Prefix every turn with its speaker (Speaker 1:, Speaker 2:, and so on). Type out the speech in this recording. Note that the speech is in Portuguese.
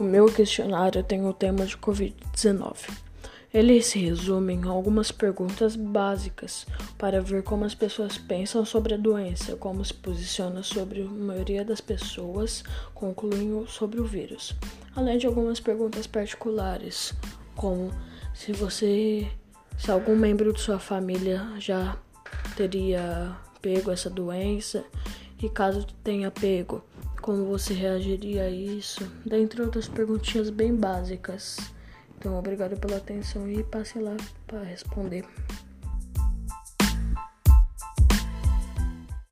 Speaker 1: O meu questionário tem o tema de Covid-19. Ele se resume em algumas perguntas básicas para ver como as pessoas pensam sobre a doença, como se posiciona sobre a maioria das pessoas, concluindo sobre o vírus, além de algumas perguntas particulares, como se você, se algum membro de sua família já teria pego essa doença e caso tenha pego, como você reagiria a isso? Dentre outras perguntinhas bem básicas. Então, obrigado pela atenção e passe lá para responder.